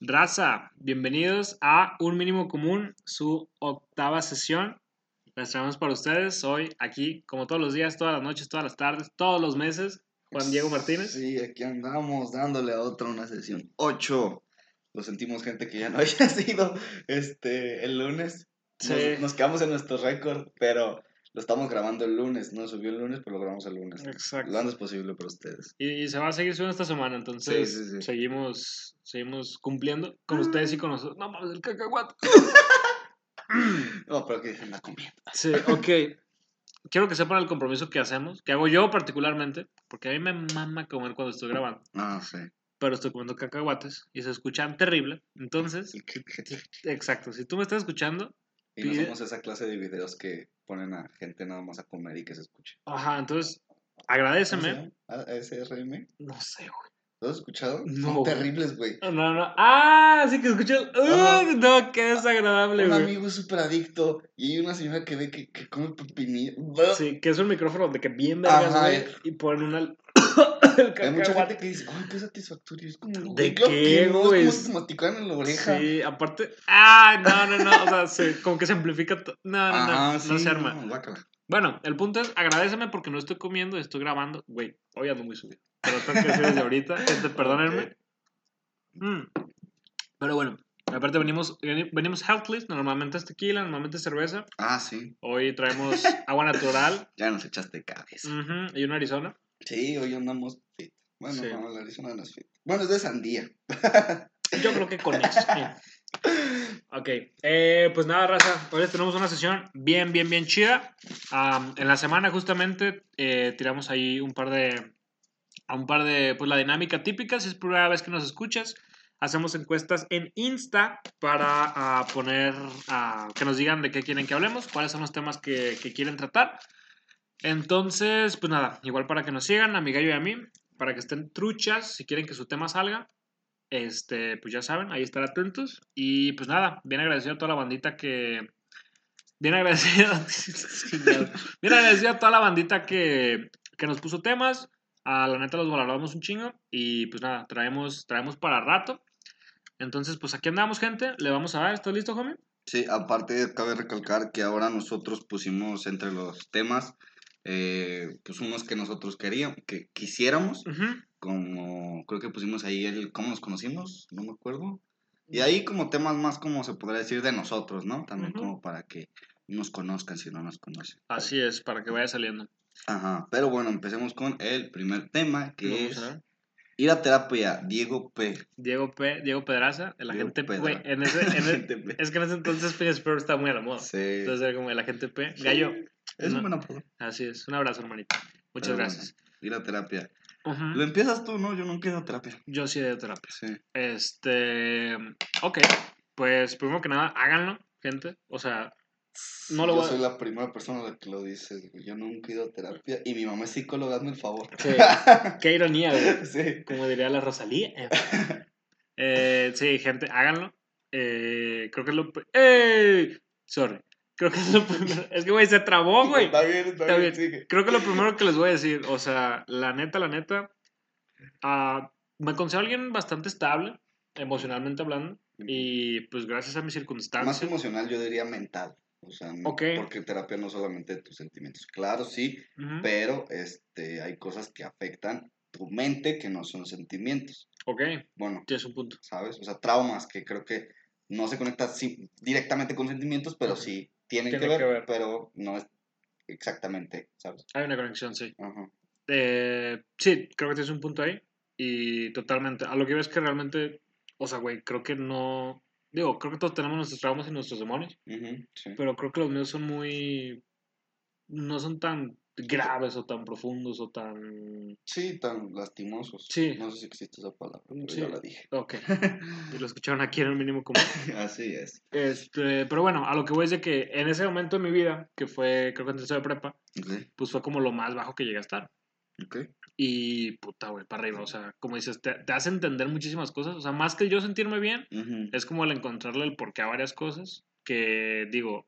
Raza, bienvenidos a Un Mínimo Común, su octava sesión. Les traemos para ustedes hoy aquí, como todos los días, todas las noches, todas las tardes, todos los meses. Juan Diego Martínez. Sí, aquí andamos dándole a otra una sesión. 8. Lo sentimos, gente que ya no haya sido este, el lunes. Sí. Nos, nos quedamos en nuestro récord, pero lo estamos grabando el lunes. No subió el lunes, pero lo grabamos el lunes. Exacto. Lo antes posible para ustedes. Y, y se va a seguir subiendo esta semana, entonces Sí, sí, sí. seguimos seguimos cumpliendo con ustedes y con nosotros. No mames, el cacahuate. No, pero que dejen la comida. Sí, ok. Quiero que sepan el compromiso que hacemos, que hago yo particularmente, porque a mí me mama comer cuando estoy grabando, Ah, sí. pero estoy comiendo cacahuates y se escuchan terrible. Entonces, exacto, si tú me estás escuchando, Y no Pide- somos esa clase de videos que ponen a gente nada más a comer y que se escuche. ajá, entonces, ¿Cómo se agradeceme. ASRM? No sé, güey. ¿Lo has escuchado? No, Son terribles, güey. No, no. Ah, sí que escuchas. Uy, no, qué desagradable, Un güey. amigo es súper adicto y hay una señora que ve que, que come pepinillo. Sí, que es un micrófono de que bien vergas, güey, eh. y ponen una... el Hay mucha cacahuate. gente que dice, ay, qué satisfactorio. Es como, ¿De qué, güey? Es como en la oreja. Sí, aparte... Ay, no, no, no, o sea, se- como que se amplifica todo. No, no, no, Ajá, no sí, se arma. no. Bueno, el punto es, agradeceme porque no estoy comiendo, estoy grabando. Güey, hoy ando muy subido. Pero tengo que decir desde ahorita, gente, perdónenme. Mm. Pero bueno, aparte venimos, venimos healthless, normalmente es tequila, normalmente es cerveza. Ah, sí. Hoy traemos agua natural Ya nos echaste cabeza. ujú, y una Arizona. Sí, hoy andamos. Bueno, Sí. no, la Arizona no es fit. Bueno, es de sandía. Yo creo que con eso. Ok, eh, pues nada, raza. Hoy tenemos una sesión bien, bien, bien chida. Am, en la semana, justamente, eh, tiramos ahí un par de. A un par de. Pues la dinámica típica. Si es primera vez que nos escuchas, hacemos encuestas en Insta para ah, poner. ah, que nos digan de qué quieren que hablemos, cuáles son los temas que, que quieren tratar. Entonces, pues nada, igual para que nos sigan, a mi gallo y a mí, para que estén truchas, si quieren que su tema salga. Este, pues ya saben, ahí estar atentos. Y pues nada, bien agradecido a toda la bandita que. Bien agradecido. bien agradecido a toda la bandita que, que nos puso temas. A la neta los valoramos un chingo. Y pues nada, traemos, traemos para rato. Entonces, pues aquí andamos, gente. Le vamos a dar. ¿Estás listo, homie? Sí, aparte cabe recalcar que ahora nosotros pusimos entre los temas, eh, pues unos que nosotros queríamos, que quisiéramos, como creo que pusimos ahí el cómo nos conocimos, no me acuerdo. Y ahí como temas más como se podría decir de nosotros, ¿no? También como para que nos conozcan si no nos conocen. Así es, para que vaya saliendo. Ajá, pero bueno, empecemos con el primer tema que es a ir a terapia, Diego P. Diego P. Diego Pedraza, el Diego agente P. Pedra. Güey, en ese, en el- Gente P. es que en ese entonces Phineas Ferb estaba muy a la moda. Sí. Entonces era como el agente P. Sí, Gallo. Es no. un buen apodo. Así es. Un abrazo, hermanito. Muchas Pero gracias. bueno, ir a terapia. Lo empiezas tú, ¿no? Yo nunca he ido a terapia. Yo sí de terapia. Sí. Este. Ok. Pues primero que nada, háganlo, gente. O sea, no lo Yo voy a- soy la primera persona a la que lo dices. Yo nunca he ido a terapia y mi mamá es psicóloga, hazme el favor. Sí. qué ironía, güey. sí. Como diría la Rosalía. Eh, sí, gente, háganlo. Eh, creo que es lo. ¡Ey! Sorry. Creo que es lo primero. Es que, güey, se trabó, güey. Está bien, está, Está bien. Creo que lo primero que les voy a decir, o sea, la neta, la neta, ah, me considero alguien bastante estable, emocionalmente hablando, y pues gracias a mis Más circunstancias. emocional, yo diría mental. O sea, no- Ok. porque terapia no solamente tus sentimientos. Claro, sí, Ujú, pero este, hay cosas que afectan tu mente que no son sentimientos. Ok, Bueno, tienes un punto. ¿sabes? O sea, traumas que creo que no se conectan sí- directamente con sentimientos, pero sí tienen Tiene que ver, que ver. pero no es exactamente, ¿sabes? Hay una conexión, sí. Eh, sí, creo que tienes un punto ahí, y totalmente. A lo que ves que realmente, o sea, güey, creo que no. Digo, creo que todos tenemos nuestros traumas y nuestros demonios, sí. pero creo que los míos son muy. No son tan graves o tan profundos o tan. Sí, tan lastimosos. Sí. No sé si existe esa palabra, pero Sí. ya la dije. Ok. Y lo escucharon aquí en el mínimo común. Así es. Este, pero bueno, a lo que voy es de que en ese momento de mi vida, que fue, creo que en tercero de prepa, pues fue como lo más bajo que llegué a estar. ok. Y puta, güey, para arriba. O sea, como dices, te, te hace entender muchísimas cosas. O sea, más que yo sentirme bien, es como el encontrarle el porqué a varias cosas. Que digo,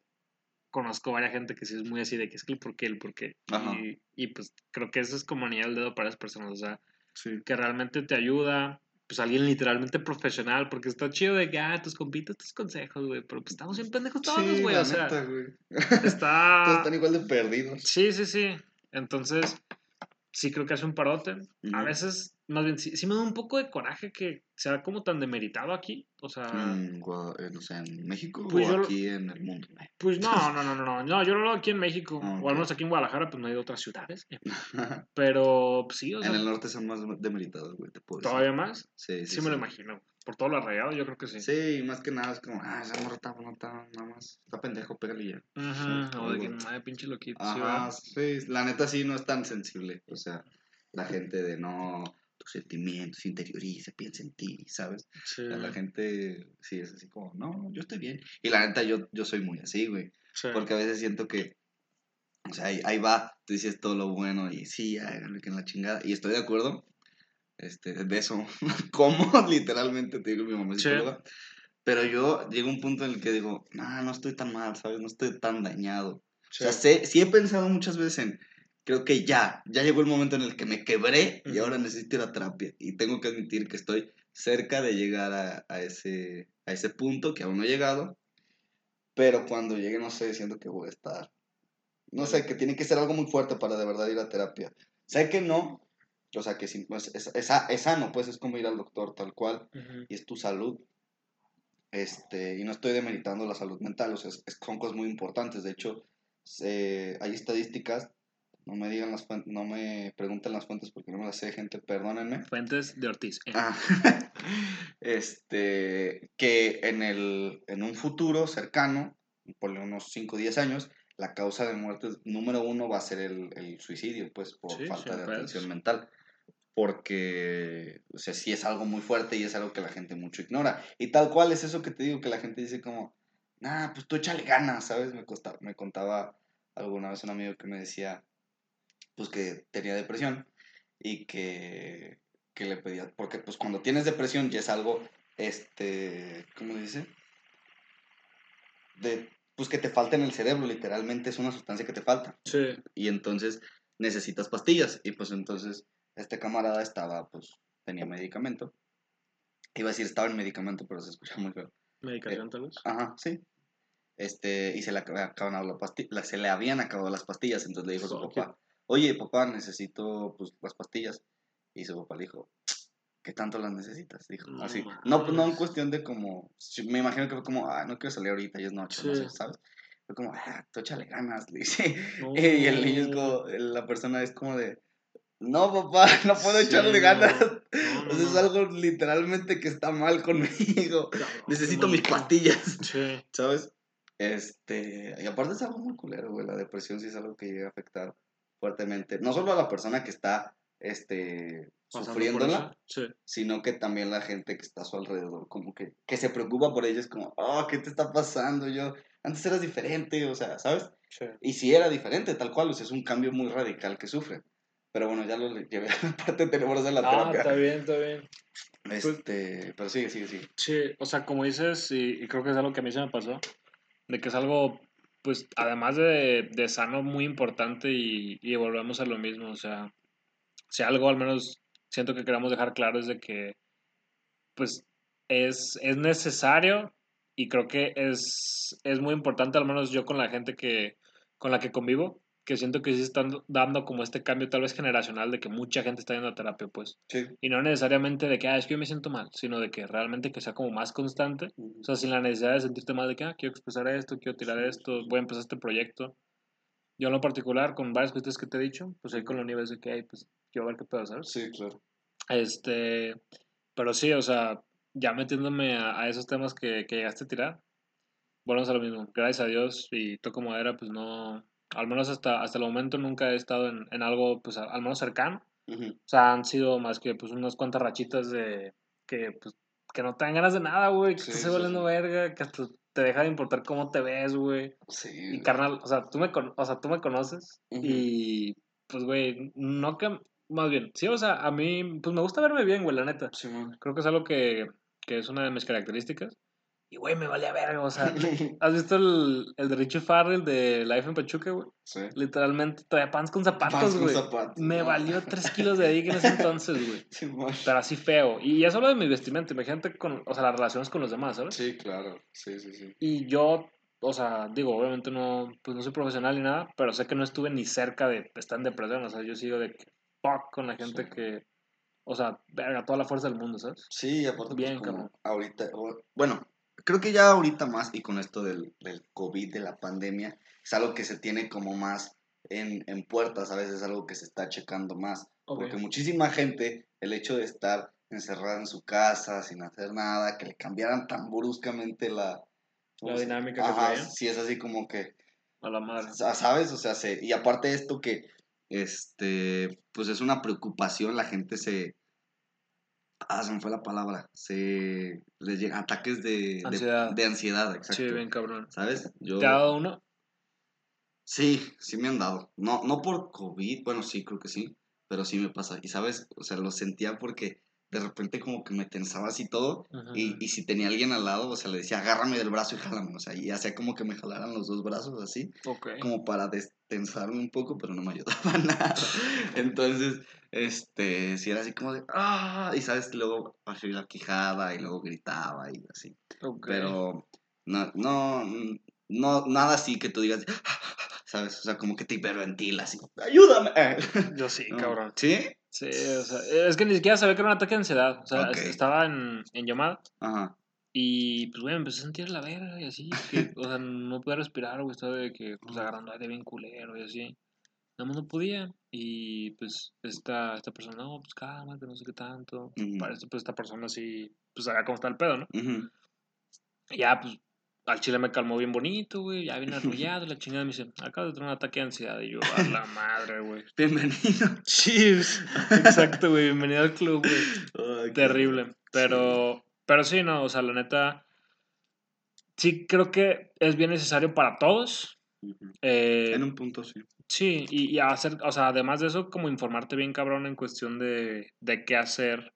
conozco varias gente que sí es muy así de que es que el porqué, el porqué. Ajá. Y, y pues creo que eso es como anillar el dedo para las personas. O sea, Sí. que realmente te ayuda, pues alguien literalmente profesional, porque está chido de que, ah, tus compitas, tus consejos, güey, pero pues estamos bien pendejos todos, Sí, güey, o sea, neta, güey. está... Todos están igual de perdidos. Sí, sí, sí. Entonces, sí creo que hace un parote. A veces, más bien, sí, sí me da un poco de coraje que sea como tan demeritado aquí. O sea, Mm, no sé, en México Pues o yo aquí en el mundo. pues no, no, no, no, no, no, yo lo veo aquí en México, o al menos aquí en Guadalajara, pues no hay de otras ciudades. Pero, pues, sí, o sea, en el norte son más demeritados, güey, te puedo decir. todavía más. Sí, Sí, sí, me lo imagino. Por todo lo arraigado, yo creo que sí. Sí, más que nada es como, ah, esa morra está, no está, nada más, está pendejo, pégale ya. Ujú, O de que, ay, pinche loquito. Ajá, sí, la neta sí no es tan sensible, o sea, la gente de no, tus sentimientos, interioriza, piensa en ti, ¿sabes? Sí, O sea, la gente sí es así como, no, yo estoy bien. Y la neta yo, yo soy muy así, güey, sí. porque a veces siento que, o sea, ahí, ahí va, tú dices todo lo bueno y sí, háganlo que en la chingada, y estoy de acuerdo, este, de eso, como literalmente te digo, mi mamá es Sí. psicóloga, pero yo llego a un punto en el que digo, no, no estoy tan mal, ¿sabes? No estoy tan dañado. Sí. O sea, sé- sí he pensado muchas veces en, creo que ya, ya llegó el momento en el que me quebré y ahora necesito ir a terapia. Y tengo que admitir que estoy cerca de llegar a, a ese, a ese punto que aún no he llegado. Pero cuando llegue, no sé, siento que voy a estar. No sé, que tiene que ser algo muy fuerte para de verdad ir a terapia. Sé que no. O sea, que pues, es, es, es sano, pues es como ir al doctor tal cual Ujú. y es tu salud. Este, y no estoy demeritando la salud mental, o sea, es- es- son cosas muy importantes. De hecho, se- hay estadísticas, no me digan las fuentes, no me pregunten las fuentes porque no me las sé, gente, perdónenme. Fuentes de Ortiz. eh. Ah, este, que en, el, en un futuro cercano, por unos 5 o 10 años, la causa de muerte número uno va a ser el, el suicidio, pues por Sí, falta de atención mental. Porque, o sea, sí es algo muy fuerte y es algo que la gente mucho ignora. Y tal cual es eso que te digo, que la gente dice como, nah, pues tú échale ganas, ¿sabes? Me, costa- me contaba alguna vez un amigo que me decía, pues que tenía depresión y que, que le pedía, porque pues cuando tienes depresión ya es algo, este, ¿cómo dice? De, pues que te falta en el cerebro, literalmente es una sustancia que te falta Sí. y entonces necesitas pastillas y pues entonces este camarada estaba, pues tenía medicamento. Iba a decir estaba en medicamento, pero se escucha muy feo. Medicación, tal vez. Ajá, sí. Este, y se le, ac- acababan la pasti- la- se le habían acabado las pastillas, entonces le dijo a su papá, oye, papá, necesito pues, las pastillas. Y su papá le dijo, ¿qué tanto las necesitas? Dijo, No así. No, no en cuestión de como, me imagino que fue como, ah, no quiero salir ahorita, ya es noche, no Sí. sé, ¿sabes? Fue como, ah, tú échale ganas, le dice. No. Y el niño es como, la persona es como de, no, papá, no puedo Sí, echarle ganas. Es algo literalmente que está mal conmigo. Necesito mis pastillas. Sí. ¿Sabes? Este, y aparte es algo muy culero, güey. La depresión sí es algo que llega a afectar fuertemente. No solo a la persona que está, este, Pasando sufriéndola. Sí. sino que también la gente que está a su alrededor, como que, que se preocupa por ella, es como, oh, ¿qué te está pasando? Yo, antes eras diferente, o sea, ¿sabes? Sí. Y sí era diferente, tal cual, o sea, es un cambio muy radical que sufre. Pero bueno, ya lo llevé a la parte tenebrosa de la Ah, terapia. está bien, está bien. Este, pero sigue, sigue, sigue. Sí, o sea, como dices, y, y creo que es algo que a mí se me pasó, de que es algo, pues, además de, de sano, muy importante y, y volvemos a lo mismo, o sea, si algo al menos siento que queremos dejar claro es de que, pues, es, es necesario y creo que es, es muy importante, al menos yo con la gente que, con la que convivo, que siento que sí están dando como este cambio tal vez generacional de que mucha gente está yendo a terapia, pues. Sí. Y no necesariamente de que, ah, es que yo me siento mal, sino de que realmente que sea como más constante. O sea, sin la necesidad de sentirte mal de que, ah, quiero expresar esto, quiero tirar esto, voy a empezar este proyecto. Yo en lo particular, con varias cuestiones que te he dicho, pues ahí con la universidad de que, ay, pues quiero ver qué puedo hacer. Sí, claro. Este, pero sí, o sea, ya metiéndome a, a esos temas que, que llegaste a tirar, volvemos a lo mismo. Gracias a Dios y toco madera, pues no, al menos hasta, hasta el momento nunca he estado en, en algo, pues a- al menos cercano. Ujú. O sea, han sido más que pues unas cuantas rachitas de que pues que no te dan ganas de nada, güey, que Sí, te sí, sí. verga, que hasta te deja de importar cómo te ves, güey. Sí. Y güey. carnal, o sea, tú me, con- o sea, tú me conoces y pues, güey, no que, más bien, sí, o sea, a mí, pues me gusta verme bien, güey, la neta. Simón. Creo que es algo que, que es una de mis características. Y, güey, me valía verga, o sea, ¿has visto el, el de Richie Farrell de Life en Pachuca, güey? Sí. Literalmente traía pants con zapatos, güey. Me no. valió 3 kilos de dick en ese entonces, güey. Simón. Pero así feo. Y ya solo de mi vestimenta, imagínate con, o sea, las relaciones con los demás, ¿sabes? Sí, claro. Sí, sí, sí. Y yo, o sea, digo, obviamente no, pues no soy profesional ni nada, pero sé que no estuve ni cerca de estar en depresión, o sea, yo sigo de fuck con la gente Sí. que, o sea, verga, toda la fuerza del mundo, ¿sabes? Sí, aparte, Bien, pues, como cabrón. ahorita, bueno, creo que ya ahorita más, y con esto del, del COVID, de la pandemia, es algo que se tiene como más en, en puertas, a veces es algo que se está checando más, porque muchísima gente, el hecho de estar encerrada en su casa, sin hacer nada, que le cambiaran tan bruscamente la... ¿cómo La se- dinámica que Ajá, traían. sí, es así como que... A la madre. Sa- ¿Sabes? O sea, se, y aparte de esto que, este, pues es una preocupación, la gente se, ah, se me fue la palabra, se, les llegan ataques de de- Ansiedad. de, ansiedad, exacto. Sí, bien cabrón. ¿Sabes? Yo, ¿Te ha dado uno? sí, sí me han dado, no, no por COVID, bueno, sí, creo que sí, pero sí me pasa, y sabes, o sea, lo sentía porque de repente como que me tensaba así todo, y, y si tenía alguien al lado, o sea, le decía, agárrame del brazo y jálame, o sea, y hacía como que me jalaran los dos brazos así, Ok. como para destensarme un poco, pero no me ayudaba nada. Entonces, este, si era así como de, ah, y sabes, luego bajé la quijada y luego gritaba y así. ok. Pero no, no, no, nada así que tú digas, sabes, o sea, como que te hiperventilas y, ayúdame. Yo sí, No. cabrón. ¿Sí? Sí, o sea, es que ni siquiera sabía que era un ataque de ansiedad. O sea, Ok. estaba en, en llamada Ajá. y, pues, güey, me empecé a sentir la verga y así. Que, o sea, no podía respirar, güey. Estaba de que, pues, agarrando aire bien culero y así. Nada más no podía. Y, pues, esta, esta persona, no, pues, cálmate, no sé qué tanto. Ujú. Parece, pues, esta persona así, pues, sabía cómo está el pedo, ¿no? Ujú. Y ya, pues, al chile me calmó bien bonito, güey. Ya bien arrullado. la chingada me dice, acabo de tener un ataque de ansiedad. Y yo, a la madre, güey. Bienvenido. Sí, exacto, güey. Bienvenido al club, güey. Terrible. Pero, pero sí, no, o sea, la neta, sí creo que es bien necesario para todos. Eh, En un punto sí. Sí, y, y hacer, o sea, además de eso, como informarte bien, cabrón, en cuestión de, de qué hacer.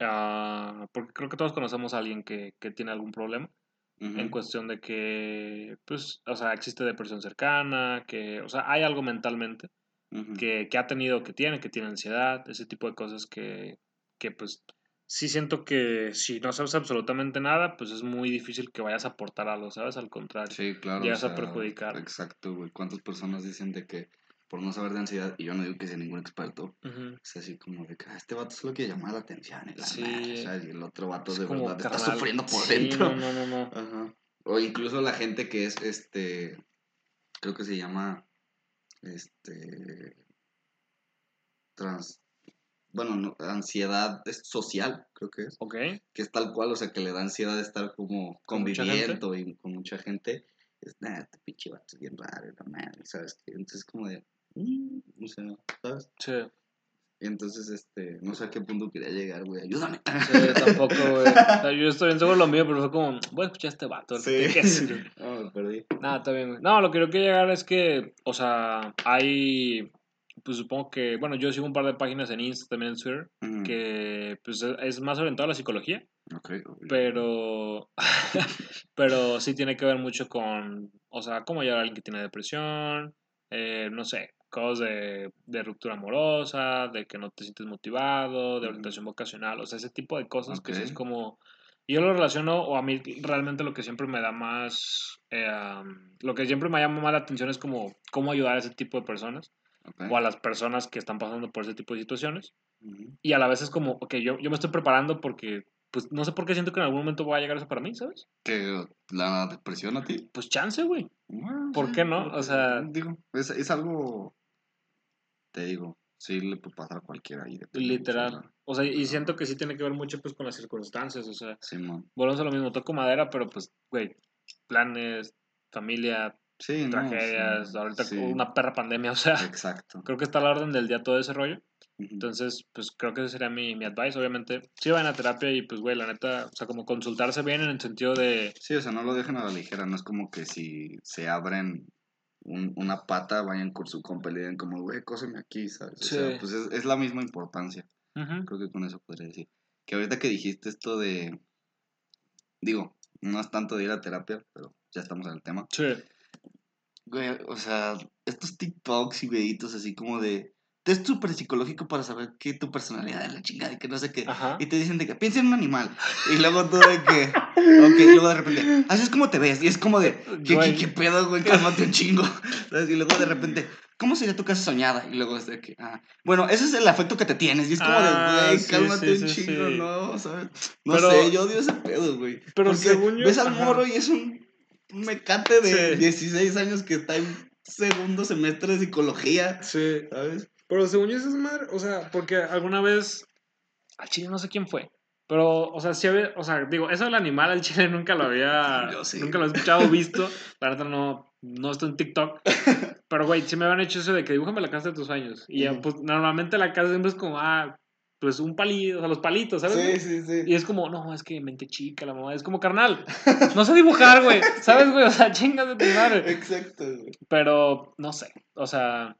ah, porque creo que todos conocemos a alguien que, que tiene algún problema. En cuestión de que, pues, o sea, existe depresión cercana, que, o sea, hay algo mentalmente que, que ha tenido, que tiene, que tiene ansiedad, ese tipo de cosas que, que pues sí siento que si no sabes absolutamente nada, pues es muy difícil que vayas a aportar algo, ¿sabes? Al contrario. Sí, claro. llegas a perjudicar. Exacto, güey. ¿Cuántas personas dicen de que por no saber de ansiedad, y yo no digo que sea ningún experto, es así como de que "Ah, este vato solo quiere llamar la atención y la Sí. madre", o sea, y el otro vato Es de verdad está carnal, sufriendo por sí, dentro. No, no, no, no. Ajá. O incluso la gente que es, este, creo que se llama, este, trans, bueno, no, ansiedad es social, creo que es, Ok. que es tal cual, o sea, que le da ansiedad de estar como ¿Con mucha conviviendo y con mucha gente. Es, nah, este pinche vato es bien raro, la madre, ¿sabes? qué? Entonces, como de, mm, o sea, ¿sabes? Sí. Y entonces, este, no sé a qué punto quería llegar, güey, ayúdame. Sí, tampoco, güey. O sea, yo estoy bien seguro lo mío, pero fue como, voy a escuchar a este vato. qué decir". no, me perdí. Nada, está bien, güey. No, lo que yo quiero llegar es que, o sea, hay, pues supongo que, bueno, yo sigo un par de páginas en Insta, también en Twitter, que pues es- más orientado a la psicología, Ok, ok. pero, pero sí tiene que ver mucho con, o sea, cómo llevar a alguien que tiene depresión, eh, no sé, cosas de, de ruptura amorosa, de que no te sientes motivado, de orientación vocacional, o sea, ese tipo de cosas que sí es como... Yo lo relaciono, o a mí realmente lo que siempre me da más, eh, lo que siempre me llama más la atención es como cómo ayudar a ese tipo de personas, ok. o a las personas que están pasando por ese tipo de situaciones. Ujú. Y a la vez es como, ok, yo, yo me estoy preparando porque, pues no sé por qué siento que en algún momento va a llegar eso para mí, ¿sabes? ¿Que la depresión a ti? Pues chance, güey. Bueno, ¿Por sí, qué no? O sea- Digo, es, es algo, te digo, sí le puede pasar a cualquiera ahí. Literal. O sea, y siento que sí tiene que ver mucho pues con las circunstancias, o sea, Simón. volvemos a lo mismo, toco madera, pero pues, güey, planes, familia, Sí, no, tragedias, sí, ahorita sí, una perra pandemia, o sea, Exacto. creo que está a la orden del día todo ese rollo. Entonces, pues creo que ese sería mi, mi advice. Obviamente, sí vayan a terapia y pues, güey, la neta, o sea, como consultarse bien en el sentido de, Sí, o sea, no lo dejen a la ligera, no es como que si se abren un- una pata, vayan con su compa y le digan como, güey, cóseme aquí, ¿sabes? O Sí. sea, pues es, es la misma importancia. Creo que con eso podría decir. Que ahorita que dijiste esto de, digo, no es tanto de ir a terapia, pero ya estamos en el tema. Sí. Güey, o sea, estos TikToks y videitos así como de test súper psicológico para saber qué tu personalidad es la chingada y que no sé qué. Ajá. Y te dicen de que piensa en un animal. Y luego tú de que. Ok, y luego de repente. Así es como te ves. Y es como de. ¿Qué, qué, qué pedo, güey? Cálmate un chingo. ¿Sabes? Y luego de repente. ¿Cómo sería tu casa soñada? Y luego es de que. Ah, bueno, ese es el afecto que te tienes. Y es como Ah, de, güey, sí, cálmate sí, un sí, chingo. ¿no? ¿Sabes? No Pero- sé, yo odio ese pedo, güey. Pero Porque según yo- Ves al morro y es un, un mecate de Sí. 16 años que está en segundo semestre de psicología. Sí. ¿Sabes? Pero según yo, es madre, o sea, porque alguna vez, al chile no sé quién fue, pero, o sea, sí había, o sea, digo, eso del animal al chile nunca lo había, Yo sí. nunca lo he escuchado o visto, la neta no, no estoy en TikTok, pero, güey, sí me habían hecho eso de que dibújame la casa de tus sueños, y ya, pues, normalmente la casa siempre es como, ah, pues, un palito, o sea, los palitos, ¿sabes? Sí, sí, sí. Y es como, no, es que mente chica, la mamá, es como, carnal, no sé dibujar, güey, ¿sabes, güey? O sea, chingas de tu madre, Exacto, güey. pero, no sé, o sea,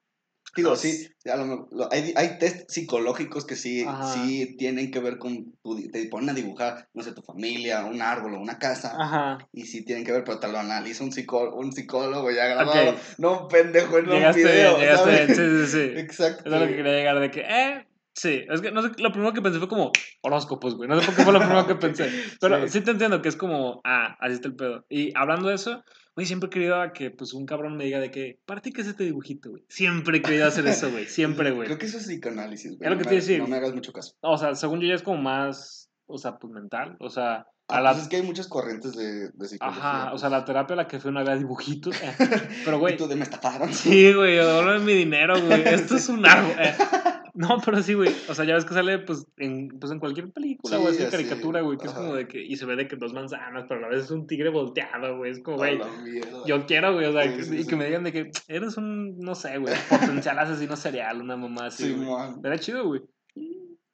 Digo, sí, a lo mejor- lo- hay, hay test psicológicos que sí, Ajá. sí tienen que ver con, tu, te ponen a dibujar, no sé, tu familia, un árbol o una casa, ajá. y sí tienen que ver, pero te lo analiza un, psicó- un psicólogo ya grabado, no un pendejo en un Llegaste video, ¿sabes? bien, sí, sí, sí. Exacto. Es a lo que quería llegar, de que, eh, sí, es que no sé, lo primero que pensé fue como horóscopos, güey, no sé por qué fue lo primero que pensé, pero sí. Sí. te entiendo que es como, ah, así está el pedo. Y hablando de eso, güey, siempre he querido a que, pues, un cabrón me diga de que, ¿para ti qué es este dibujito, güey? Siempre he querido hacer eso, güey, siempre, güey. Creo que eso es psicoanálisis, güey. Es lo no que me- te iba a decir. No me hagas mucho caso. O sea, según yo ya es como más, o sea, pues, mental, o sea, Ah, a la... pues es que hay muchas corrientes de, de psicología. Ajá, o pues. sea, la terapia a la que fui no había dibujitos, eh. pero, güey, tú de me estafaron. Sí, güey, devuélveme mi dinero, güey. Esto es un árbol. eh. No, pero sí, güey. O sea, ya ves que sale pues en, pues, en cualquier película Sí, o así, caricatura, güey. Que es como de que. Y se ve de que dos manzanas, pero a la vez es un tigre volteado, güey. Es como, güey. La. Yo quiero, güey. O sea, Sí, que- sí, y sí. que me digan de que eres un, no sé, güey, potencial asesino serial, una mamá así. Sí, güey. Era chido, güey.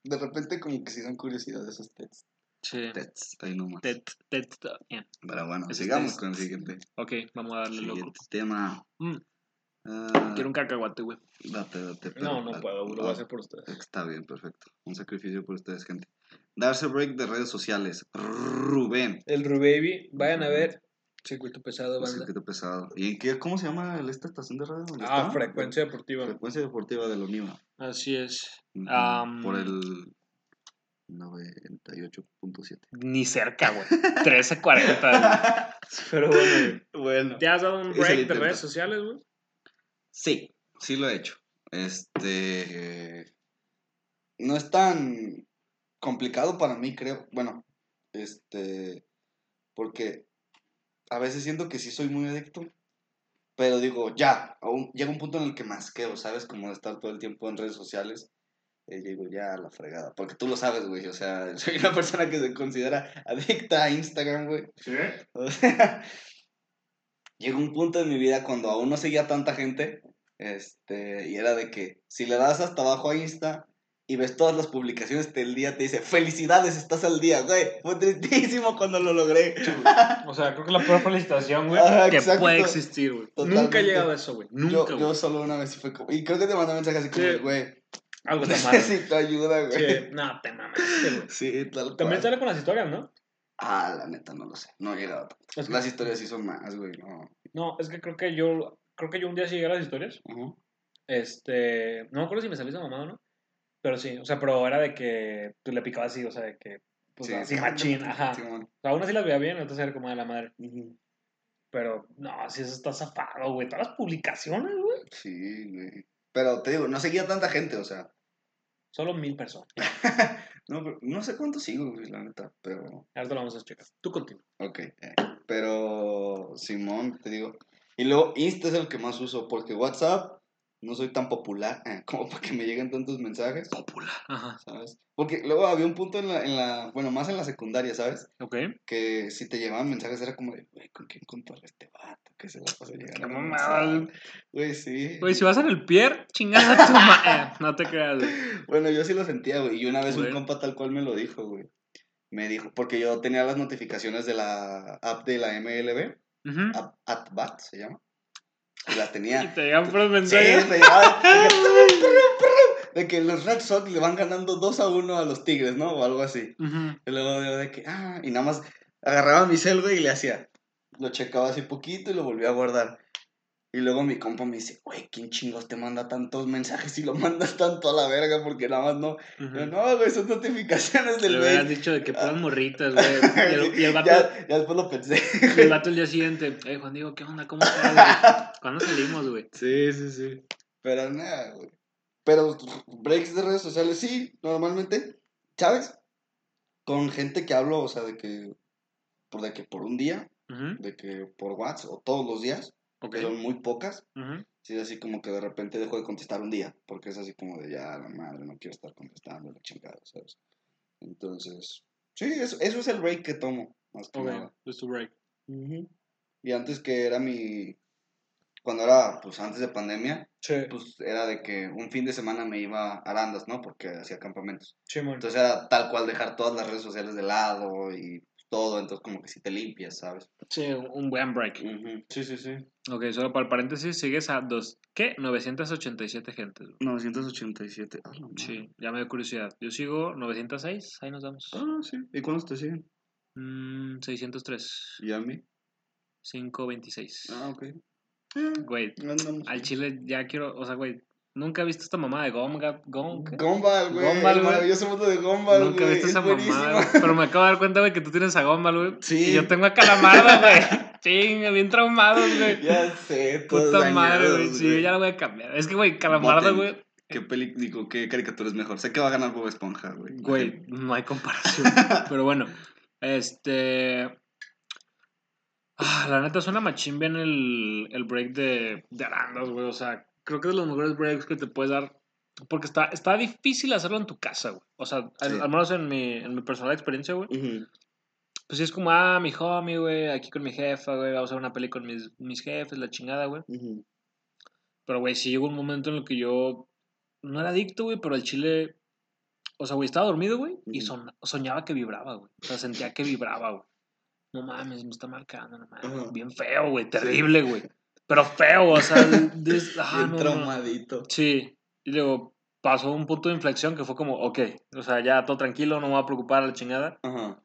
De repente como que sí son curiosidades esos tests. Sí. Tests, ahí nomás. Ted, Ted, bien. Pero bueno, sigamos con el siguiente, Ok, vamos a darle loco. siguiente tema. Mm, Ah, quiero un cacahuate, güey. Date, date. pero- No, no puedo, güey. Lo voy a hacer por ustedes. Está bien, perfecto. Un sacrificio por ustedes, gente. Darse break de redes sociales. Rubén. El Rubaby, vayan a ver. Circuito pesado, banda. circuito pesado. ¿Y en qué, cómo se llama esta estación de radio? Ah, está? frecuencia deportiva. Frecuencia deportiva de la UNIVA. Así es. Por el 98.7. Ni cerca, güey. 13.40. güey. Pero bueno. Bueno. ¿Te has dado un break de redes sociales, güey? Sí, sí lo he hecho. Este. No es tan complicado para mí, creo. Bueno, este. Porque a veces siento que sí soy muy adicto. Pero digo, ya, aún, llega un punto en el que masqueo, ¿sabes? Como de estar todo el tiempo en redes sociales. Y digo, ya, la fregada. Porque tú lo sabes, güey. O sea, soy una persona que se considera adicta a Instagram, güey. Sí. O sea, llegó un punto en mi vida cuando aún no seguía tanta gente, este, y era de que si le das hasta abajo a Insta y ves todas las publicaciones del día, te dice, felicidades, estás al día, güey. Fue tristísimo cuando lo logré. O sea, creo que la peor felicitación, güey, Ajá, que exacto. puede existir, güey. Totalmente. Nunca he llegado a eso, güey. Nunca, yo, güey. yo solo una vez fue como, y creo que te mandé mensaje así como, Sí. güey, Algo te mata. necesito ayuda, güey. Sí. No, te mamaste, güey. Sí, tal También cual. sale con las historias, ¿no? Ah, la neta, no lo sé. No he llegado tanto. Es que- Las historias sí son más, güey. No. No, es que creo que yo, creo que yo un día sí llegué a las historias. Ujú. Este, no me acuerdo si me salió esa mamada o no. Pero sí, o sea, pero era de que tú le picabas así, o sea, de que, pues Sí, así sí, machín, ajá. sí. O sea, aún así las veía bien, entonces era como de la madre. Pero, no, si eso está zafado, güey. Todas las publicaciones, güey. Sí, güey. Pero te digo, no seguía tanta gente, o sea. Solo mil personas. No, pero- no sé cuánto sigo, güey, la neta, pero. Ahorita lo vamos a checar. Tú continúa. Ok. eh, Pero, Simón, te digo. Y luego, Insta es el que más uso, porque WhatsApp no soy tan popular eh, como para que me lleguen tantos mensajes. Popular. Ajá. ¿Sabes? Porque luego había un punto en la, en la. Bueno, más en la secundaria, ¿sabes? Ok. Que si te llevaban mensajes era como de, güey, ¿con quién contarle este vato? Que se la pasa llegando. Qué mensajes?". mamada. Güey, sí. Güey, si vas en el pier, chingas a tu ma... eh, no te creas, güey. Bueno, yo sí lo sentía, güey. Y una vez un compa tal cual me lo dijo, güey. Me dijo, porque yo tenía las notificaciones de la app de la MLB, Ujú. app, AtBat se llama. Y las Y tenía. te llegan Sí, mensajes. me llegaba de que, de que los Red Sox le van ganando 2 a 1 a los Tigres, ¿no? O algo así. Ujú. Y luego de que, ah, y nada más agarraba mi cel, güey, y le hacía. Lo checaba así poquito y lo volvía a guardar. Y luego mi compa me dice, güey, ¿quién chingos te manda tantos mensajes y lo mandas tanto a la verga? Porque nada más no. Yo, no, güey, son notificaciones del Le güey. hubieras dicho de que puras morritas, güey. Y el, y el vato, ya, ya después lo pensé. y el vato el día siguiente, eh, Juan Diego, ¿qué onda? ¿Cómo estás, güey? ¿Cuándo salimos, güey? Sí, sí, sí. Pero nada, güey. Pero breaks de redes sociales, sí, normalmente. ¿Sabes? Con gente que hablo, o sea, de que. Por de que por un día, de que por WhatsApp, o todos los días, Ok. que son muy pocas. Ujú. Sí, así como que de repente dejo de contestar un día, porque es así como de ya, la madre, no quiero estar contestando, la chingada, ¿sabes? Entonces, sí, eso, eso es el break que tomo, más que Ok, nada. es tu break. Y antes que era mi, cuando era, pues antes de pandemia, Sí, pues era de que un fin de semana me iba a Arandas, ¿no? Porque hacía campamentos. Simón. Entonces era tal cual dejar todas las redes sociales de lado y todo, entonces como que si te limpias, ¿sabes? Sí, un buen break. Sí, sí, sí. Ok, solo para el paréntesis, sigues a dos, ¿qué? 987 gentes. güey. 987. Ah, madre. Sí, ya me dio curiosidad. Yo sigo 906, ahí nos damos. Ah, sí. ¿Y cuántos te siguen? Mm, 603, ¿Y a mí? 526. Ah, ok. Güey, Andamos. al chile ya quiero, o sea, güey, nunca he visto esta mamá de Gomga, Gom, ¿qué? Gumball, güey. Gumball, el güey. maravilloso mundo de Gumball, Nunca he güey. visto es esa mamada, pero me acabo de dar cuenta, güey, que tú tienes a Gombal, güey. Sí. Y yo tengo a Calamardo, güey. Chinga, bien traumados, güey. Ya sé, todos Puta madre, güey. Sí, yo ya la voy a cambiar. Es que, güey. Calamardo, güey. ¿Qué peli, digo, qué caricatura es mejor? Sé que va a ganar Bob Esponja, güey. Güey, no hay comparación. Pero bueno, este. Ah, la neta suena machín bien el, el break de, de Arandas, güey. O sea, creo que es de los mejores breaks que te puedes dar. Porque está, está difícil hacerlo en tu casa, güey. O sea, al, Sí. al menos en mi, en mi personal experiencia, güey. Pues sí es como, ah, mi homie, güey, aquí con mi jefa, güey. Vamos a ver una peli con mis, mis jefes, la chingada, güey. Pero, güey, sí llegó un momento en el que yo no era adicto, güey, pero el chile. O sea, güey, estaba dormido, güey, y son- soñaba que vibraba, güey. O sea, sentía que vibraba, güey. No mames, me está marcando, no mames. Bien feo, güey, terrible, güey. Pero feo, o sea, ah, Bien no, no. traumadito. Sí. Y luego pasó un punto de inflexión que fue como, ok, o sea, ya todo tranquilo, no me voy a preocupar a la chingada. Ajá.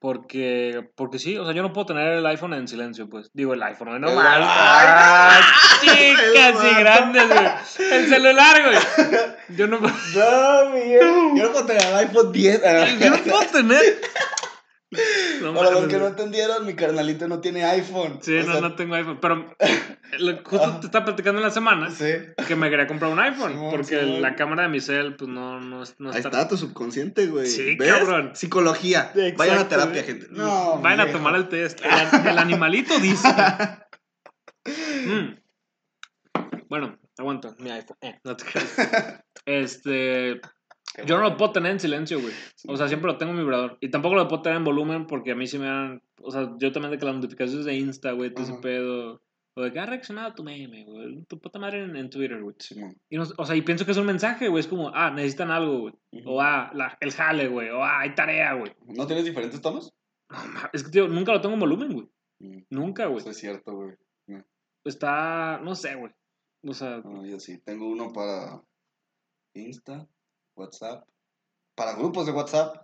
Porque, porque sí, o sea, yo no puedo tener el iPhone en silencia, pues. Digo, el iPhone, no mames. ¡Ay, chicas y grandes, güey. El celular, güey. Yo no, puedo- No, Miguel. Yo no puedo tener el iPhone 10. yo no puedo tener. No Para los que no entendieron, mi carnalito no tiene iPhone. Sí, O no, sea, no tengo iPhone. Pero lo- justo te estaba platicando en la semana Sí. que me quería comprar un iPhone. Porque la cámara de mi cel, pues no, no, no Ahí está. está tu subconsciente, güey. Sí, ¿Ves? cabrón. Psicología. Exacto, Vayan a terapia, güey. gente. No, Vayan a tomar el test. El, el animalito dice. Mm. Bueno, aguanta mi iPhone. Eh, no te creas. Este. Qué Yo no lo puedo tener en silencio, güey. O sea, siempre lo tengo en vibrador. Y tampoco lo puedo tener en volumen porque a mí se me dan. O sea, yo también de que las notificaciones de Insta, güey, todo ese pedo. O de que ha reaccionado a tu meme, güey. Tu puta madre en, en Twitter, güey. Y no- o sea, y pienso que es un mensaje, güey. Es como, ah, necesitan algo, güey. O ah, la- el jale, güey. O ah, hay tarea, güey. ¿No tienes diferentes tonos? No, es que, tío, nunca lo tengo en volumen, güey. Mm, Nunca, güey. Eso es cierto, güey. Está, no sé, güey. O sea, No, yo sí. Tengo uno para Insta, WhatsApp. Para grupos de WhatsApp.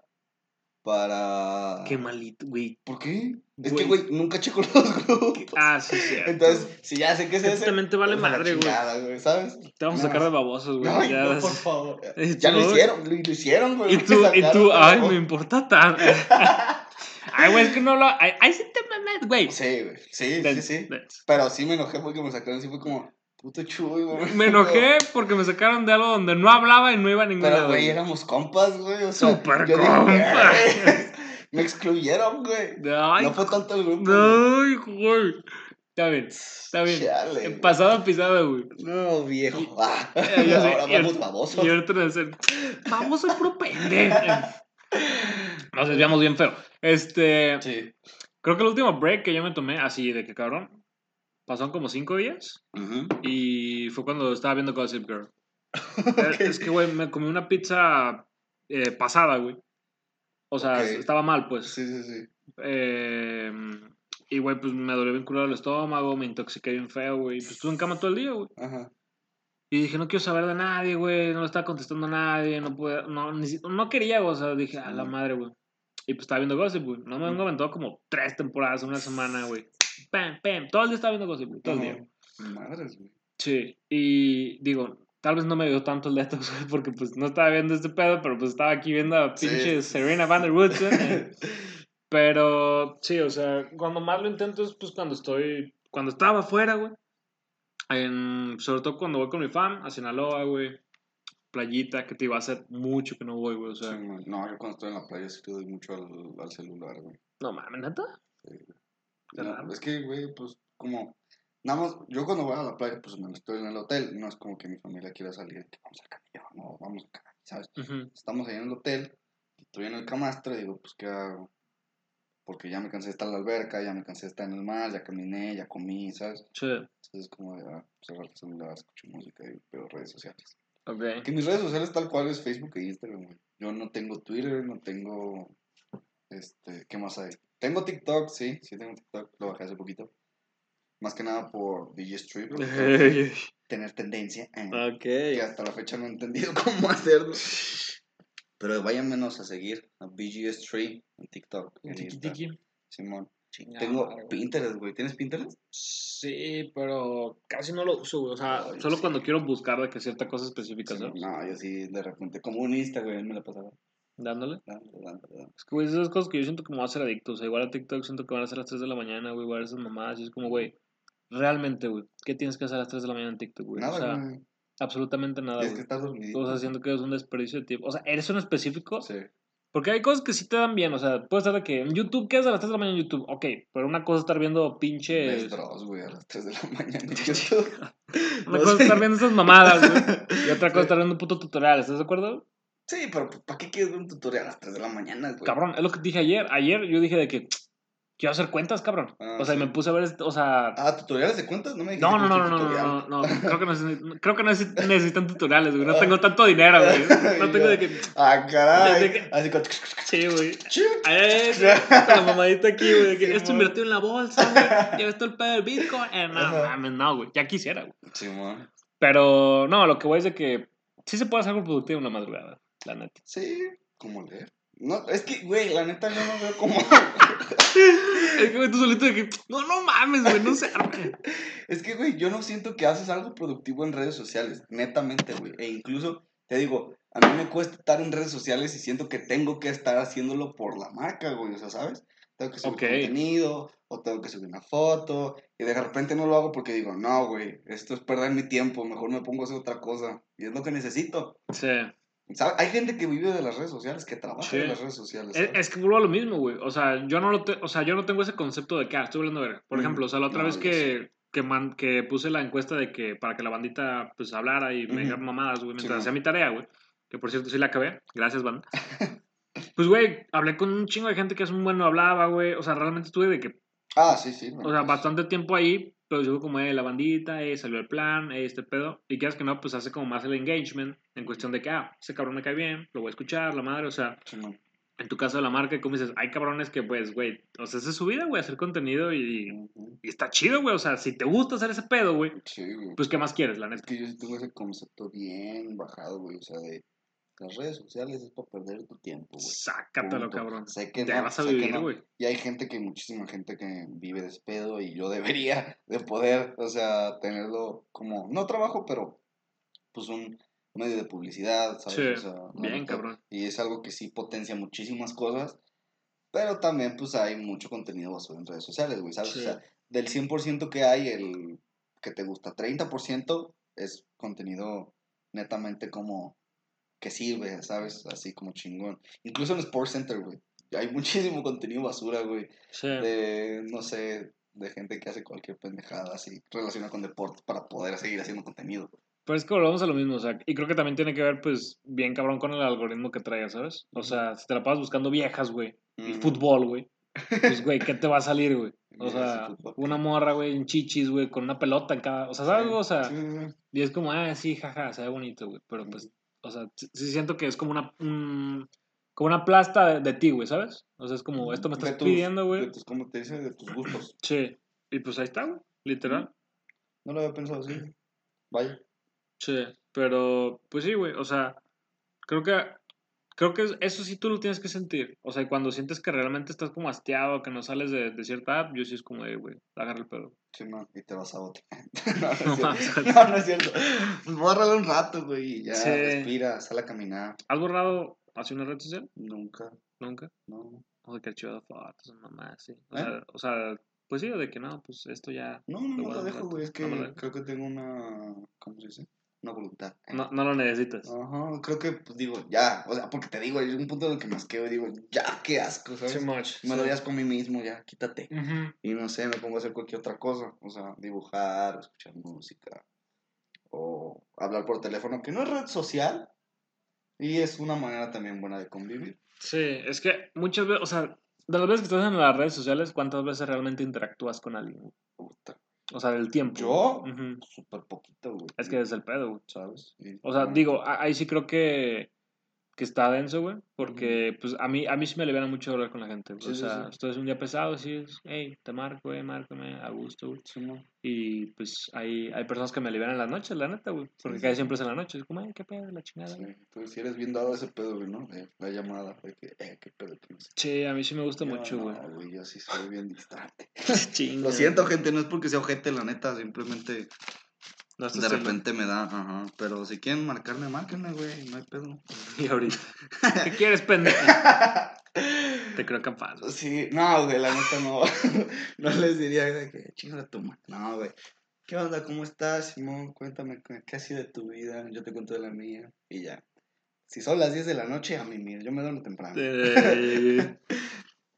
Para. qué malito, güey. ¿Por qué? Es Güey. que, güey, nunca checo los grupos. Ah, sí, sí. Entonces, si ya sé que es Es que ese. también te vale madre, güey. chingada, güey. ¿Sabes? Te vamos a sacar de babosos, güey. Ay, ya no, por favor. Ya lo hicieron, lo, hicieron, güey. Y tú, y tú, ay, me importa tanto. Ay, güey, es que no lo. Ay, sí te mames, güey. Sí, güey. Sí, sí, sí. Pero sí me enojé porque me sacaron así, fue como, puto chuy, güey. Me enojé porque me sacaron de algo donde no hablaba y no iba a ningún Pero, lado. güey, güey. éramos compas, güey. O sea, yo dije, compas. Me excluyeron, güey. Ay, no fue tanto el grupo. ay, güey. Está bien, está bien. Chale, pasado episodio, güey. No, viejo. Ah, Eh, ya sé, ahora el- vamos babosos. Y ahorita vamos a puro pendejo. Nos desviamos bien feo. Este, Sí. creo que el último break que yo me tomé, así de que cabrón, pasaron como cinco días Ujú. y fue cuando estaba viendo Gossip Girl. Eh, Es que, güey, me comí una pizza eh, pasada, güey. O sea, estaba mal, pues. Sí, sí, sí. Eh, y, güey, pues me dolió bien culo el estómago, me intoxiqué bien feo, güey. Pues estuve en cama todo el día, güey. Ajá. Y dije, no quiero saber de nadie, güey, no le estaba contestando a nadie, no puedo, no, ni no quería, güey, o sea, dije, a la madre, güey. Y pues estaba viendo Gossip, güey. No me vengo aventado como tres temporadas en una semana, güey. Pam, pam. Todo el día estaba viendo Gossip, güey. Todo el día. Madres, güey. Sí. Y digo, tal vez no me dio tanto el detox, güey, porque pues no estaba viendo este pedo, pero pues estaba aquí viendo a pinche sí. Serena Van der Woodsen. eh. Pero sí, o sea, cuando más lo intento es pues cuando estoy, cuando estaba afuera, güey. En, sobre todo cuando voy con mi fam a Sinaloa, güey. Playita, que te iba a hacer mucho que no voy, güey. O sea, Sí, no, yo cuando estoy en la playa sí le doy mucho al, al celular, güey. no mames, neta. Sí, es que, güey, pues, como, nada más, yo cuando voy a la playa, pues, me estoy en el hotel, no es como que mi familia quiera salir, que vamos al camellón, no, vamos acá, ¿sabes? Estamos ahí en el hotel, estoy en el camastro y digo, pues, ¿qué hago? Porque ya me cansé de estar en la alberca, ya me cansé de estar en el mar, ya caminé, ya comí, ¿sabes? Sí, Entonces, como de, ah, cerrar el celular, escucho música y veo redes sociales. ok. Que mis redes sociales tal cual es Facebook e Instagram, güey. Yo no tengo Twitter, no tengo, este, ¿qué más hay? Tengo TikTok, sí, sí tengo TikTok, lo bajé hace poquito. Más que nada por DJ que tener tendencia. eh, ok. Que hasta la fecha no he entendido cómo hacerlo. Pero vayan menos a seguir a BGS3 en TikTok. en Tiki. Simón. Chingada Tengo güey. Pinterest, güey. ¿Tienes Pinterest? Sí, pero casi no lo uso, güey. O sea, Ay, solo sí. cuando quiero buscar de que cierta cosa específica, ¿sabes? No, yo sí, de repente, como un Insta, güey, me la pasaba. Dándole. Dándole, dándole, dándole. Es que, güey, esas cosas que yo siento que me voy a hacer adicto. O sea, igual a TikTok siento que van a ser las 3 de la mañana, güey, igual esas mamadas. Y es como, güey, realmente, güey, ¿qué tienes que hacer a las 3 de la mañana en TikTok, güey? o sea, Nada, güey. absolutamente nada, Tienes que güey. estar dormidito. O sea, siento que es un desperdicio de tiempo. O sea, ¿eres un específico? Sí. Porque hay cosas que sí te dan bien. O sea, puede ser de que en YouTube, ¿qué haces a las 3 de la mañana en YouTube? Ok, pero una cosa es estar viendo pinches. Ves Dross, güey, a las 3 de la mañana en YouTube. Una No cosa es estar viendo esas mamadas, güey. Y otra cosa es estar viendo un puto tutorial. ¿Estás de acuerdo? Sí, pero ¿para qué quieres ver un tutorial a las 3 de la mañana, güey? Cabrón, es lo que dije ayer. Ayer yo dije de que quiero hacer cuentas, cabrón. Ah, o sea, sí. me puse a ver, o sea... Ah, ¿tutoriales de cuentas? No me dijiste No, no, no, no, no, creo que no, creo que necesitan tutoriales, güey. No tengo tanto dinero, güey. No tengo de que... Ah, caray. Que- Así con... Sí, güey. Con la mamadita aquí, güey. que Sí, esto mon. invertido en la bolsa, güey. Ya ves todo el pedo del Bitcoin. Eh, no, mames, no, güey. Ya quisiera, güey. Simón. Pero, no, lo que voy es de que sí se puede hacer algo productivo en la madrugada, la neta. Sí, ¿cómo leer? No, es que, güey, la neta yo no veo cómo... Es que, güey, tú solito de que, no, no mames, güey, no sé. es que, güey, yo no siento que haces algo productivo en redes sociales, netamente, güey. E incluso, te digo, a mí me cuesta estar en redes sociales y siento que tengo que estar haciéndolo por la marca, güey, o sea, ¿sabes? Tengo que subir contenido, o tengo que subir una foto, y de repente no lo hago porque digo, no, güey, esto es perder mi tiempo, mejor me pongo a hacer otra cosa, y es lo que necesito. Sí. Hay gente que vive de las redes sociales, que trabaja Sí. en las redes sociales. Es, es que vuelvo a lo mismo, güey. O sea, yo no lo te- o sea, yo no tengo ese concepto de que ah, estoy hablando de verga. Por Mm, ejemplo, o sea, la otra no, vez que, que, man- que puse la encuesta de que para que la bandita pues hablara y me diera mamadas, güey, mientras Sí, hacía mi tarea, güey. Que por cierto sí la acabé. Gracias, banda. pues, güey, hablé con un chingo de gente que es un bueno hablaba, güey. O sea, realmente estuve de que, Ah, sí, sí. o sea, pues, bastante tiempo ahí. Pero yo como, eh, la bandita, eh, salió el plan, eh, este pedo. Y quieras que no, pues hace como más el engagement en cuestión de que, ah, ese cabrón me cae bien, lo voy a escuchar, la madre, o sea Simón. en tu caso de la marca, como dices, hay cabrones que, pues, güey, o sea, esa es su vida, güey, hacer contenido y, y está chido, güey. O sea, si te gusta hacer ese pedo, güey, Sí, güey. pues, ¿qué más quieres, la Es neta? que yo sí tengo ese concepto bien bajado, güey. O sea, de las redes sociales es para perder tu tiempo, güey. Sácatelo, Punto. cabrón. Sé que Te no, vas a vivir, no. güey. Y hay gente que, muchísima gente que vive de pedo y yo debería de poder, o sea, tenerlo como, no trabajo, pero pues un medio de publicidad, ¿sabes? Sí, O sea, la bien, cabrón. Y es algo que sí potencia muchísimas cosas, pero también pues hay mucho contenido basura en redes sociales, güey, ¿sabes? Sí. O sea, del 100% que hay, el que te gusta, 30% es contenido netamente como que sirve, ¿sabes? Así como chingón. Incluso en Sports Center, güey. Hay muchísimo contenido basura, güey. Sí. De, no sé, de gente que hace cualquier pendejada así relacionada con deporte para poder seguir haciendo contenido. Pero es que volvemos a lo mismo, o sea, y creo que también tiene que ver, pues, bien cabrón con el algoritmo que traigas, ¿sabes? O sea, si te la pasas buscando viejas, güey, y fútbol, güey, pues, güey, ¿qué te va a salir, güey? O sea, una morra, güey, en chichis, güey, con una pelota en cada... O sea, ¿sabes? O sea, y es como, ah, sí, jaja, se ve bonito, güey, pero pues, o sea, sí siento que es como una... un- como una plasta de, de ti, güey, ¿sabes? O sea, es como, esto me De estás tus- pidiendo, de güey. tus- ¿Cómo te dice? De tus gustos. Sí. Y pues ahí está, güey, literal. No lo había pensado así. Vaya. Sí, pero pues sí, güey, o sea, creo que Creo que es- eso sí tú lo tienes que sentir. O sea, cuando sientes que realmente estás como hastiado, que no sales de, de cierta app, yo sí es como de, güey, agarra el pedo. Sí, man, y te vas a otra. no, no, es cierto. no, no es cierto. Pues bórralo un rato, güey. y Ya, Sí. respira, sal a caminar. ¿Has borrado hacia una red social? Nunca, Nunca. no. O de que archivo de fotos, mamá, sí. O, ¿Eh? sea, o sea, pues sí, o de que no, pues esto ya. No, no, Lo no lo dejo, güey. Es que No creo que tengo una. ¿Cómo se dice? Una voluntad. No, no lo necesitas. Ajá, creo que, pues digo, ya. O sea, porque te digo, hay un punto en el que me asqueo y digo, ya, qué asco, ¿sabes? Too much. Me doy asco a mí mismo, ya, quítate. Y no sé, me pongo a hacer cualquier otra cosa. O sea, dibujar, escuchar música. O hablar por teléfono, que no es red social. Y es una manera también buena de convivir. Sí, es que muchas veces, o sea, de las veces que estás en las redes sociales, ¿cuántas veces realmente interactúas con alguien? Puta, O sea, del tiempo. ¿Yo? Ujú. Súper poquito, güey. Es que es el pedo, güey. ¿Sabes? O sea, no. digo, ahí sí creo que, que está denso, güey. Porque, pues, a mí, a mí sí me aliviana mucho hablar con la gente. Sí, o sea, sí. esto es un día pesado, sí es, hey, te marco, güey, márcame, a gusto, güey. No. Y, pues, hay, hay personas que me alivian en las noches, la neta, güey. Porque casi siempre es en la noche. Es como, ay, qué pedo, la chingada. Sí, güey. pues si eres bien dado a ese pedo, güey, ¿no? La llamada, de que, eh, qué pedo tienes. Sí, a mí sí me gusta Yo mucho, güey. No, güey, yo sí soy bien distante. Lo siento, gente, no es porque sea ojete, la neta, simplemente No de repente me da, ajá. Pero si quieren marcarme, márquenme, güey, no hay pedo. Y ahorita. ¿Qué quieres, pendejo? Te creo capaz. güey. Sí, no, güey, la neta no. no les diría de que chinga tu madre. No, güey. ¿Qué onda? ¿Cómo estás, Simón? Cuéntame qué qué ha sido de tu vida. Yo te cuento de la mía. Y ya. Si son las 10 de la noche, a mí, mira, yo me duermo temprano.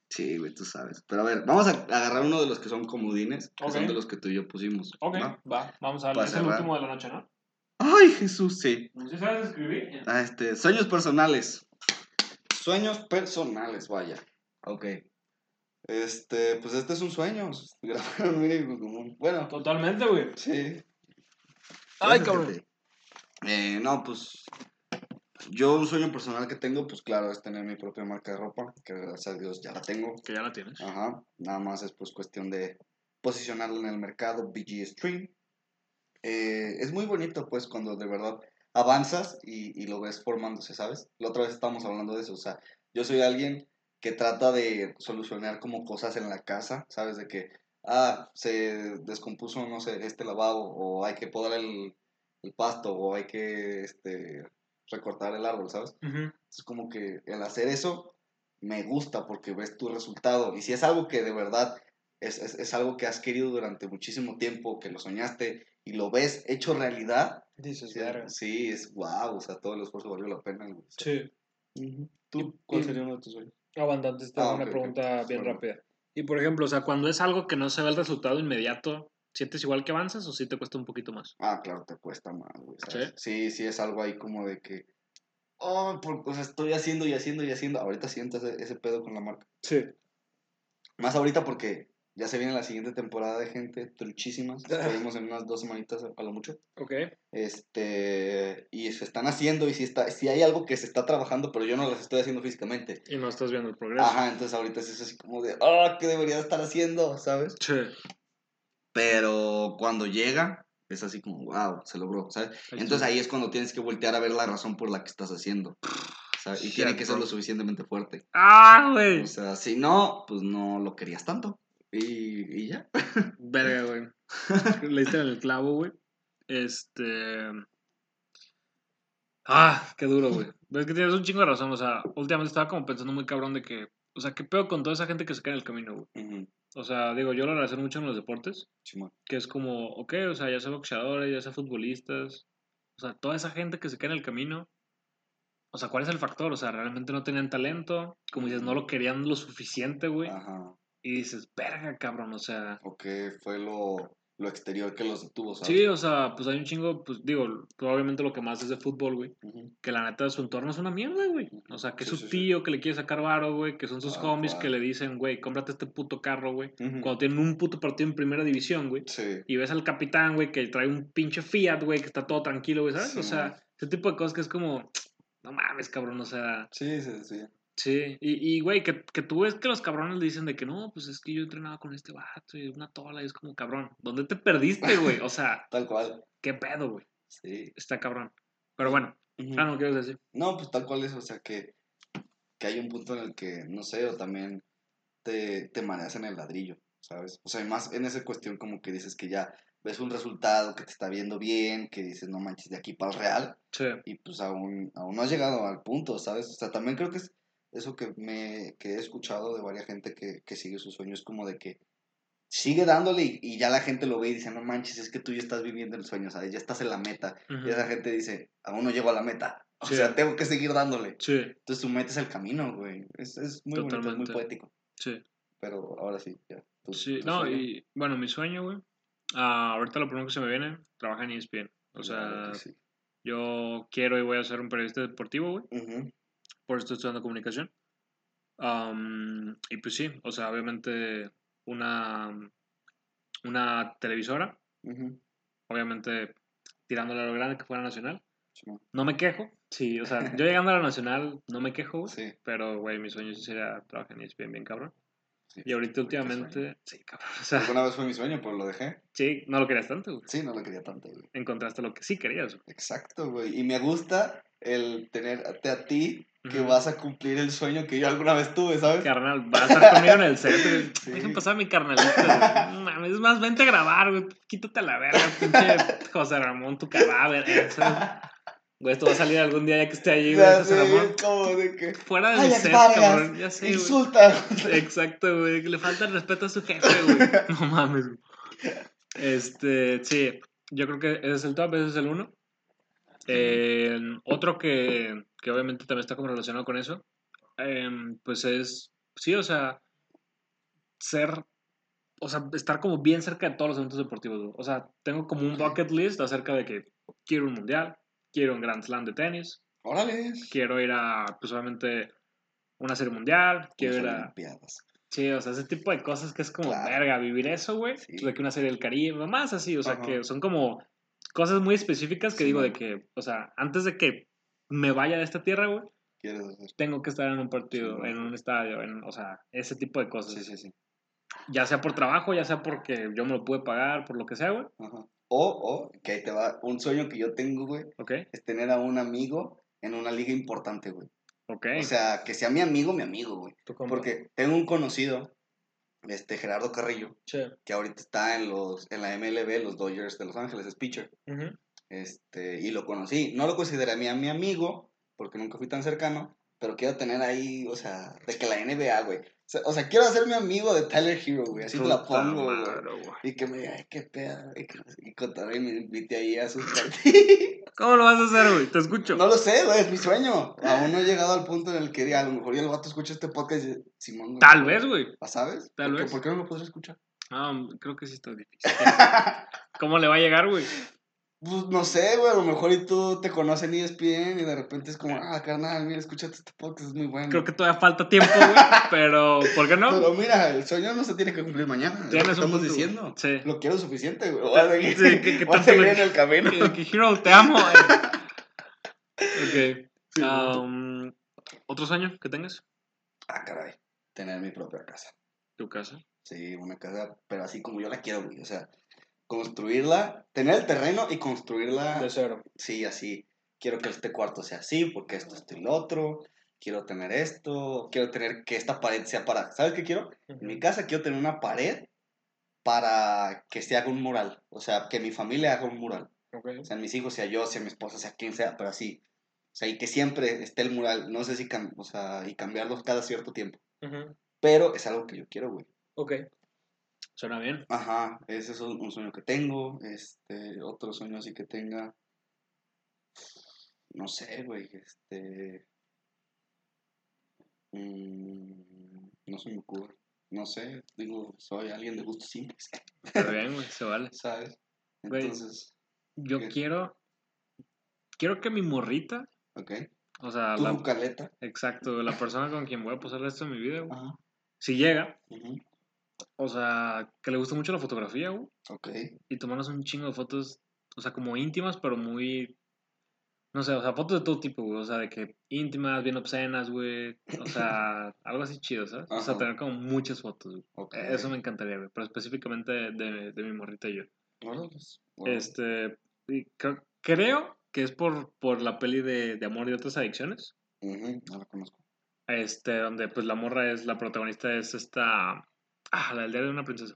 Sí, güey, tú sabes. Pero a ver, vamos a agarrar uno de los que son comodines, que son de los que tú y yo pusimos. ok, ¿va? va, vamos a ver. Es el último de la noche, ¿no? Ay, Jesús, sí. ¿Sí sabes escribir? Ah, este, sueños personales. Sueños personales, vaya. Ok. Este, pues este es un sueño. Grabar un mínimo común. Bueno, Totalmente, güey. sí. Ay, cabrón. Eh, no, pues. Yo un sueño personal que tengo, pues claro, es tener mi propia marca de ropa, que gracias a Dios ya la tengo. Que ya la tienes. Ajá. Nada más es pues cuestión de posicionarlo en el mercado, BG Stream. Eh, es muy bonito pues cuando de verdad avanzas y, y lo ves formándose, ¿sabes? La otra vez estábamos hablando de eso, o sea, yo soy alguien que trata de solucionar como cosas en la casa, ¿sabes? De que, ah, se descompuso, no sé, este lavabo, o hay que podar el, el pasto, o hay que, este, recortar el árbol, ¿sabes? Ujú. Es como que el hacer eso me gusta porque ves tu resultado. Y si es algo que de verdad es, es, es algo que has querido durante muchísimo tiempo, que lo soñaste y lo ves hecho realidad, Dices, sí, sí, es wow, o sea, todo el esfuerzo valió la pena. güey. O sea, Sí. ¿Tú cuál sería uno de tus sueños? Aguantante, esta es Ah, una pregunta bien Bueno. rápida. Y por ejemplo, o sea, cuando es algo que no se ve el resultado inmediato, ¿sientes igual que avanzas o sí te cuesta un poquito más? Ah, claro, te cuesta más, güey. ¿sabes? ¿Sí? sí, es algo ahí como de que, oh, por- o sea, estoy haciendo y haciendo y haciendo. Ahorita siento ese, ese pedo con la marca. Sí. Más ahorita porque ya se viene la siguiente temporada de gente truchísimas. Esperemos en unas dos semanitas a lo mucho. Ok. Este, y se están haciendo y si, está, si hay algo que se está trabajando, pero yo no las estoy haciendo físicamente. Y no estás viendo el progreso. Ajá, entonces ahorita es así como de, ah, ¿qué debería estar haciendo? ¿Sabes? Sí. Pero cuando llega, es así como, wow, se logró, ¿sabes? Entonces ahí es cuando tienes que voltear a ver la razón por la que estás haciendo. ¿sabes? Y tiene que ser lo suficientemente fuerte. ¡Ah, güey! O sea, si no, pues no lo querías tanto. Y, y ya. Verga, güey. Le diste en el clavo, güey. Este. Ah, qué duro, güey. Es que tienes un chingo de razón. O sea, últimamente estaba como pensando muy cabrón de que. O sea, ¿qué pedo con toda esa gente que se cae en el camino, güey? Ujú, O sea, digo, yo lo relaciono mucho en los deportes. Que es como, ok, o sea, ya sea boxeadores, ya sea futbolistas. O sea, toda esa gente que se cae en el camino. O sea, ¿cuál es el factor? O sea, realmente no tenían talento. Como dices, no lo querían lo suficiente, güey. Ajá. Y dices, verga, cabrón, o sea. O que fue lo, lo exterior que los detuvo, ¿sabes? Sí, o sea, pues hay un chingo, pues digo, probablemente lo que más es de fútbol, güey. Que la neta su entorno es una mierda, güey. O sea, que es su sí, sí. tío que le quiere sacar varo, güey. Que son sus Ah, homies claro. que le dicen, güey, cómprate este puto carro, güey. Cuando tienen un puto partido en primera división, güey. Sí. Y ves al capitán, güey, que trae un pinche Fiat, güey, que está todo tranquilo, güey, ¿sabes? O sea, man. ese tipo de cosas que es como, no mames, cabrón, o sea, Sí, sí, sí. Sí. Y, y güey, que, que tú ves que los cabrones le dicen de que no, pues es que yo entrenaba con este vato y una tola y es como, cabrón, ¿dónde te perdiste, güey? O sea, Tal cual. ¿qué pedo, güey? Sí. Está cabrón. Pero bueno, Ujú. ah, no, ¿qué ibas a decir? No, pues tal cual es, o sea que que hay un punto en el que, no sé, o también te, te mareas en el ladrillo, ¿sabes? O sea, y más en esa cuestión como que dices que ya ves un resultado que te está viendo bien, que dices, no manches, de aquí para el real, Sí. y pues aún, aún no has llegado al punto, ¿sabes? O sea, también creo que es eso que, me, que he escuchado de varias gente que, que sigue sus sueños, como de que sigue dándole y, y ya la gente lo ve y dice, no manches, es que tú ya estás viviendo el sueño, ¿sabes? Ya estás en la meta. Y esa gente dice, aún no llego a la meta. O Sí. sea, tengo que seguir dándole. Sí, Entonces tu meta es el camino, güey. Es, es muy bonito, es muy Totalmente. poético. sí. Pero ahora sí, ya. tu- Sí, tu no, sueño. y bueno, mi sueño, güey. ah, ahorita lo primero que se me viene, trabajar en ESPN. O sea, Claro que sí. yo quiero y voy a ser un periodista deportivo, güey. Por eso estoy estudiando comunicación. Am, y pues sí, o sea, obviamente una, una televisora, ujú. obviamente tirándole a lo grande que fuera nacional. Simón. No me quejo. Sí, o sea, yo llegando a la nacional no me quejo. Sí, Pero, güey, mi sueño sí sería trabajar en ESPN bien cabrón. sí. Y ahorita últimamente, sí, cabrón. O sea, Alguna vez fue mi sueño, pero lo dejé. sí, no lo querías tanto, güey. Sí, no lo quería tanto, güey. Encontraste lo que sí querías, güey. Exacto, güey. Y me gusta el tenerte a ti que vas a cumplir el sueño que yo alguna vez tuve, ¿sabes? Carnal, vas a estar conmigo en el set, güey. Sí. Dejen pasar a mi carnalito, es más, vente a grabar, güey. Quítate la verga, pinche José Ramón, tu cadáver. Eso. Güey, esto va a salir algún día ya que esté allí, güey, José sé, Ramón. como de que... Fuera de mi set, cabrón. Ya sé, güey. Insulta. Exacto, güey. Que le falta el respeto a su jefe, güey. No mames, güey. Este, sí. Yo creo que ese es el top, ese es el uno. Eh, otro que, que obviamente también está como relacionado con eso, em, pues es, sí, o sea, ser, o sea, estar como bien cerca de todos los eventos deportivos. O sea, tengo como un bucket list acerca de que quiero un mundial, quiero un Grand Slam de tenis, Órale. quiero ir a, pues obviamente, una serie mundial, quiero ir a... Olimpiadas. Sí, o sea, ese tipo de cosas que es como, Claro. verga, vivir eso, güey. Sí. De que una serie del Caribe, más así, o sea, Ajá. que son como cosas muy específicas que Sí, digo de que, o sea, antes de que me vaya de esta tierra, güey, tengo que estar en un partido, Sí, en un estadio, en, o sea, ese tipo de cosas. Sí, sí, sí. Ya sea por trabajo, ya sea porque yo me lo pude pagar, por lo que sea, güey. Ajá. O, o, que ahí te va, un sueño que yo tengo, güey, Ok, es tener a un amigo en una liga importante, güey. ok. O sea, que sea mi amigo, mi amigo, güey. Porque tengo un conocido, este Gerardo Carrillo, que ahorita está en los en la MLB, los Dodgers de Los Ángeles, es pitcher. Este, y lo conocí. No lo consideré mi, mi amigo, porque nunca fui tan cercano, pero quiero tener ahí, o sea, de que la NBA, güey. O sea, o sea, quiero hacer mi amigo de Tyler Hero, güey. Así te la pongo, güey. güey. Y que me diga, ay, qué pedo, y, que- y contar y me invite ahí a sus partidos. ¿Cómo lo vas a hacer, güey? Te escucho. no lo sé, güey, es mi sueño. Aún no he llegado al punto en el que diga, a lo mejor ya el vato escucha este podcast y dice, Simón, güey. Tal vez, güey. ¿Ah, ¿Sabes? Tal ¿Por vez. ¿Por qué no lo podré escuchar? Ah, creo que sí está difícil. ¿Cómo le va a llegar, güey? Pues no sé, güey, a lo mejor y tú te conocen E ESPN y de repente es como, ah, carnal, mira, escúchate este podcast, es muy bueno. Creo que todavía falta tiempo, güey. Pero, ¿por qué no? Pero mira, el sueño no se tiene que cumplir mañana. es lo que estamos diciendo. Sí. Lo quiero suficiente, güey. Voy a seguir, Sí, ¿qué- qué voy a seguir en el camino. Que, que Hero, te amo. eh. Ok. Sí, Um, ¿Otro sueño que tengas? Ah, caray. Tener mi propia casa. Tu casa. Sí, una casa, pero así como yo la quiero, güey. O sea, construirla, tener el terreno y construirla. cero. Sí, así. Quiero que este cuarto sea así, porque esto, esto y lo otro. Quiero tener esto. Quiero tener que esta pared sea para. ¿Sabes qué quiero? En mi casa quiero tener una pared para que se haga un mural. O sea, que mi familia haga un mural. Ok. O sea, mis hijos, sea yo, sea mi esposa, sea quien sea, pero así. O sea, y que siempre esté el mural. No sé si, o sea, y cambiarlos cada cierto tiempo. Pero es algo que yo quiero, güey. Ok. Suena bien. Ajá, ese es un un sueño que tengo. Este, otro sueño así que tenga. No sé, güey. Este. mm, no se me ocurre. No sé, digo, soy alguien de gustos simples, Está bien, güey. Se vale. ¿sabes? Entonces, Yo quiero. Quiero que mi morrita. ok. O sea, Tu la, bucaleta. exacto, la persona con quien voy a pasar el resto de mi vida, güey. Ajá. Si llega, ujú, o sea, que le guste mucho la fotografía, güey. Ok. y tomarnos un chingo de fotos, o sea, como íntimas, pero muy, no sé, o sea, fotos de todo tipo, güey, o sea, de que íntimas, bien obscenas, güey, o sea, algo así chido, ¿sabes? O sea, tener como muchas fotos, güey. ok. Eso me encantaría, güey, pero específicamente de, de mi morrita y yo. Órales, órale. Este, y creo, creo que es por, por la peli de, de Amor y otras adicciones. Ujú, no la conozco. Este, donde pues la morra es, la protagonista es esta. Ah, la del diario de una princesa.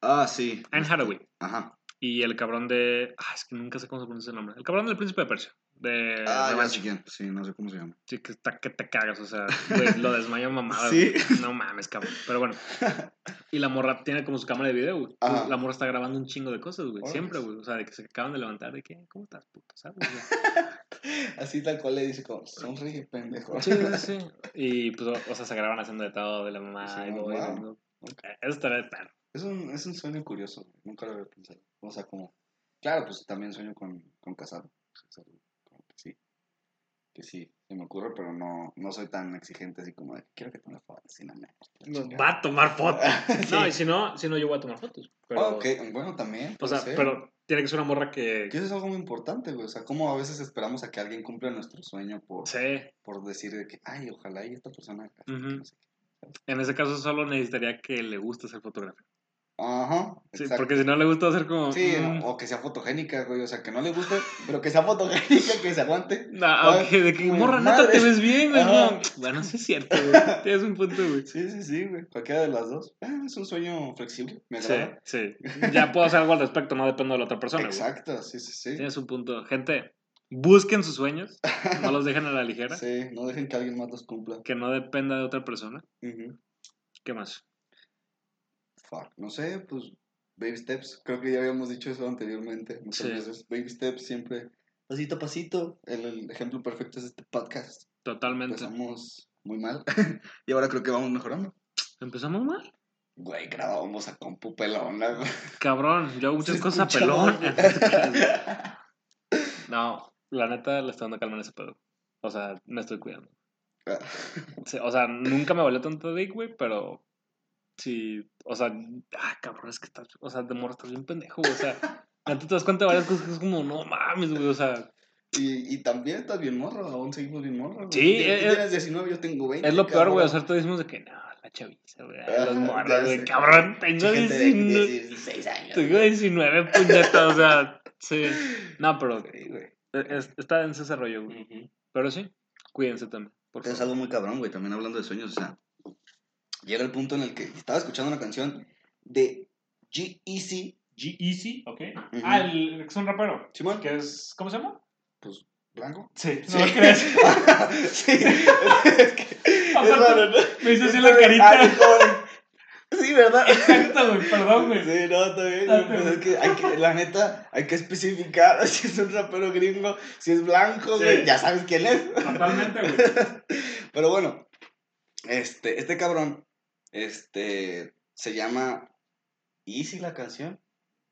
Ah, sí. Anne Hathaway. Ajá. Y el cabrón de. Ah, es que nunca sé cómo se pronuncia el nombre. El cabrón del príncipe de Persia. De. Ah, ya Revancha. sé quién. Sí, no sé cómo se llama. Sí, que, está, que te cagas, o sea, güey, lo desmayó mamada. Sí. güey. No mames, cabrón. Pero bueno. Y la morra tiene como su cámara de video, güey. Ajá. La morra está grabando un chingo de cosas, güey. Siempre, güey. O sea, de que se acaban de levantar, de que, ¿cómo estás, puto? ¿Sabes? Así tal cual le dice como, sonríe, pendejo. Sí, sí, sí. Y pues, o, sea, se graban haciendo de todo, de la mamá. Sí, y wow. Eso estaría de perro. Es un, es un sueño curioso, güey, nunca lo había pensado. O sea, como, claro, pues también sueño con, con algo como que sí, que sí, se me ocurre, pero no, no soy tan exigente así como de, quiero que tome fotos, y no me... Va a tomar fotos. Sí. No, y si no, si no, yo voy a tomar fotos. Pero, Ok, bueno, también. O sea, ser. pero tiene que ser una morra que. Que eso es algo muy importante, güey. O sea, como a veces esperamos a que alguien cumpla nuestro sueño por, Sí. por decir de que, ay, ojalá y esta persona... esto", Ujú. no sé qué. En ese caso, solo necesitaría que le guste hacer fotografía. Ajá, Sí, exacto. porque si no le gusta hacer como. Sí, mm, o que sea fotogénica, güey. O sea, que no le guste, pero que sea fotogénica, que se aguante. No, ok, de que güey, morra, neta, te ves bien, güey. No. Bueno, sí es cierto, güey. Tienes un punto, güey. Sí, sí, sí, güey. Cualquiera de las dos. Ah, es un sueño flexible. Me Sí, agrada. sí. Ya puedo hacer algo al respecto, no dependo de la otra persona, güey. Exacto, sí, sí, sí. Tienes un punto. Gente, busquen sus sueños, no los dejen a la ligera, Sí, no dejen que alguien más los cumpla. que no dependa de otra persona. ¿Qué más? Fuck. No sé, pues, baby steps. Creo que ya habíamos dicho eso anteriormente. Muchas Sí. veces. Baby steps siempre, pasito a pasito. El, el ejemplo perfecto es este podcast. Totalmente. Empezamos muy mal. y ahora creo que vamos mejorando. Empezamos mal. Güey, grabábamos a compu pelona. Cabrón, yo hago muchas Se cosas a pelón. No, la neta le estoy dando calma en ese pedo. O sea, me estoy cuidando. Ah. Sí, o sea, nunca me valió tanto dick, güey, pero sí, o sea, ah, cabrón, es que estás, o sea, de morro estás bien pendejo, güey, o sea, neta te das cuenta de varias cosas que es como, no mames, güey, o sea, Y, y también estás bien morro, aún seguimos bien morro. güey. Sí, Tú tienes 19, yo tengo 20. es lo peor, güey, o sea, todos decimos de que, no, la chaviza, güey, Ajá, los morros, güey, cabrón, tengo Mucha gente de 19, 16 años. tengo 19, puñetas, o sea, sí, no, pero Sí, güey. Es- está en ese rollo, güey, pero sí, cuídense también, por Es favor. algo muy cabrón, güey, también hablando de sueños, o sea, llega el punto en el que estaba escuchando una canción de G-Eazy, G-Easy, ok. Ah, el que es un rapero. Simón, Que es, ¿cómo se llama? pues, blanco. Sí, Sí. no lo crees. sí, es que, es Aparte, raro, ¿no? Me hizo así la carita. Ah, Sí, ¿verdad? Exacto, güey, perdón, güey. Sí, no, está bien, Ah, pues es que, hay que, la neta, hay que especificar si es un rapero gringo, si es blanco, Sí. güey, ya sabes quién es. Totalmente, güey. Pero bueno, este, este cabrón, este, se llama Easy la canción,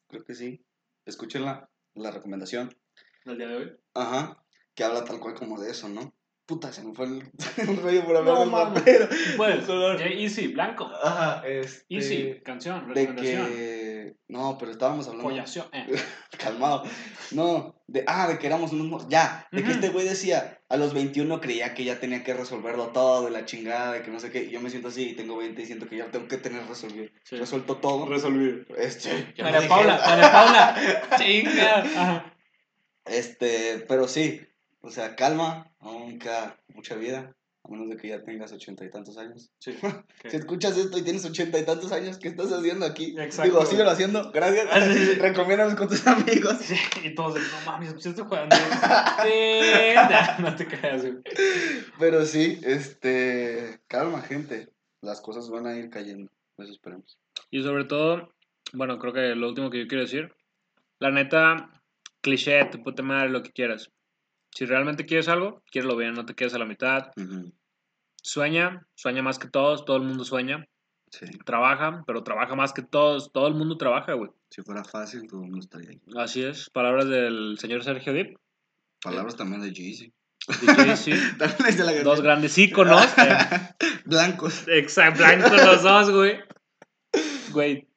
creo que sí, escúchenla, la recomendación, ¿El día de hoy? ajá, que habla tal cual como de eso, ¿no? Puta, se me fue el, el rollo por hablar No del mames. rapero. Puedes. Color. Easy, blanco. Ajá, este, Easy, canción, de recomendación. que, no, pero estábamos hablando, Follación. Eh. calmado, no, de, ah, de que éramos unos, mor- ya, de que Ujú. este güey decía, a los 21 creía que ya tenía que resolverlo todo, de la chingada, de que no sé qué, yo me siento así, y tengo 20 y siento que ya tengo que tener resolvido, Sí. resuelto todo, Resolvido. este, María Paula. María Paula. Chinga. Ajá. este, pero sí, o sea, calma, aún queda mucha vida, a menos de que ya tengas ochenta y tantos años. Sí. Si escuchas esto y tienes ochenta y tantos años, ¿qué estás haciendo aquí? Exacto. Digo, síguelo haciendo, gracias, Ah, sí, sí. recomiéndanos con tus amigos. Sí, y todos de, no mames, ¿ya estoy jugando? Sí. No te creas, güey. Pero sí, este, calma, gente. Las cosas van a ir cayendo. Eso esperemos. Y sobre todo, bueno, creo que lo último que yo quiero decir, la neta, cliché, te puta madre, lo que quieras. Si realmente quieres algo, quiérelo bien, no te quedes a la mitad. Sueña, sueña más que todos, todo el mundo sueña. Sí. Trabaja, pero trabaja más que todos, todo el mundo trabaja, güey. Si fuera fácil, todo el mundo estaría ahí. Así es, palabras del señor Sergio Dip. Palabras también de es de la Dos grandes íconos. eh, Blancos. Exacto, blancos los dos, güey. Güey,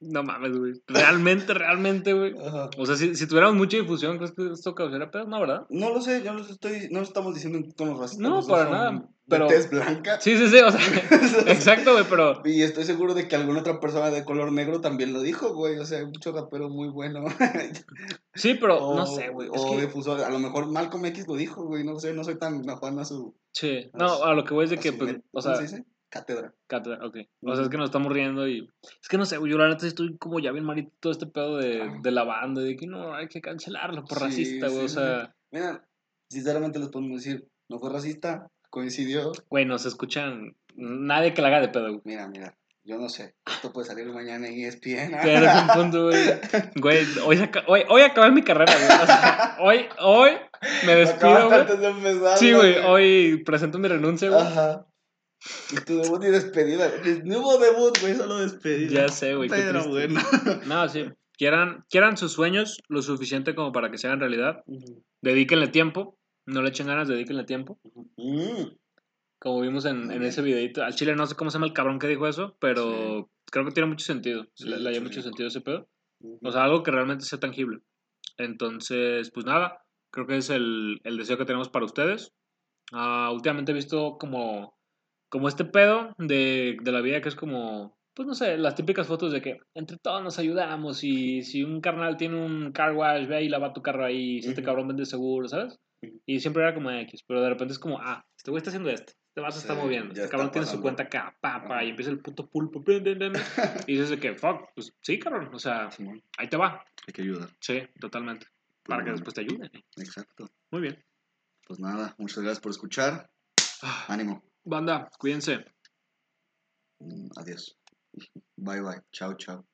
No mames, güey. Realmente, realmente, güey. Ajá. O sea, si, si tuviéramos mucha difusión, ¿crees que esto causaría pedos? No, ¿verdad? No lo sé, yo no lo estoy, no lo estamos diciendo en tonos racistas. No, para nada, pero- tez blanca. Sí, sí, sí, o sea, exacto, güey, pero... Y estoy seguro de que alguna otra persona de color negro también lo dijo, güey. O sea, hay mucho rapero muy bueno. Sí, pero o, no sé, güey. Es O que... difusor. A lo mejor Malcolm X lo dijo, güey. No sé, no soy tan afán a su. Sí, no, a lo que voy es de que, pues, o ¿cómo sea? Cátedra. cátedra, ok. O sea, es que nos estamos riendo y... Es que no sé, güey, yo la neta estoy como ya bien malito todo este pedo de, Ah. de la banda, de que no, hay que cancelarlo por Sí, racista, güey, o sea... Mira, sinceramente les podemos decir, no fue racista, coincidió. Güey, nos escuchan... Nadie que la haga de pedo, güey. Mira, mira, yo no sé. Esto puede salir mañana en ESPN. Tienes un punto, güey. Güey, hoy, hoy, hoy acabé mi carrera, güey. O sea, hoy, hoy me despido, güey. antes de empezar. Sí, güey, hoy presento mi renuncia, güey. Ajá. Y tu debut y despedida. No hubo debut, güey, solo despedida. Ya sé, güey, Pero bueno. No, sí. Quieran, quieran sus sueños lo suficiente como para que se hagan realidad. Dedíquenle tiempo. No le echen ganas, dedíquenle tiempo. Mm. Como vimos en, en ese videito. Al chile no sé cómo se llama el cabrón que dijo eso, pero Sí. creo que tiene mucho sentido. Sí, le, le sí. mucho sentido ese pedo. O sea, algo que realmente sea tangible. Entonces, pues nada, creo que es el, el deseo que tenemos para ustedes. Ah, últimamente he visto como, como este pedo de, de la vida que es como, pues no sé, las típicas fotos de que entre todos nos ayudamos y si un carnal tiene un car wash, ve ahí y lava tu carro ahí, si este Ujú. cabrón vende seguro, ¿sabes? Y siempre era como X, pero de repente es como, ah, este güey está haciendo esto. Este vaso está Sí, moviendo. ya Este cabrón está tiene su cuenta acá, pa, pa, y empieza el puto pulpo. pim, pim, pim, Y dices de que, fuck, pues sí, cabrón. O sea, Simón, ahí te va. hay que ayudar. Sí, totalmente. Para que después te ayuden. Exacto. Muy bien. Pues nada, muchas gracias por escuchar. Ah, Ánimo. Banda, cuídense. Mm, Adiós. Bye bye. Chao, chao.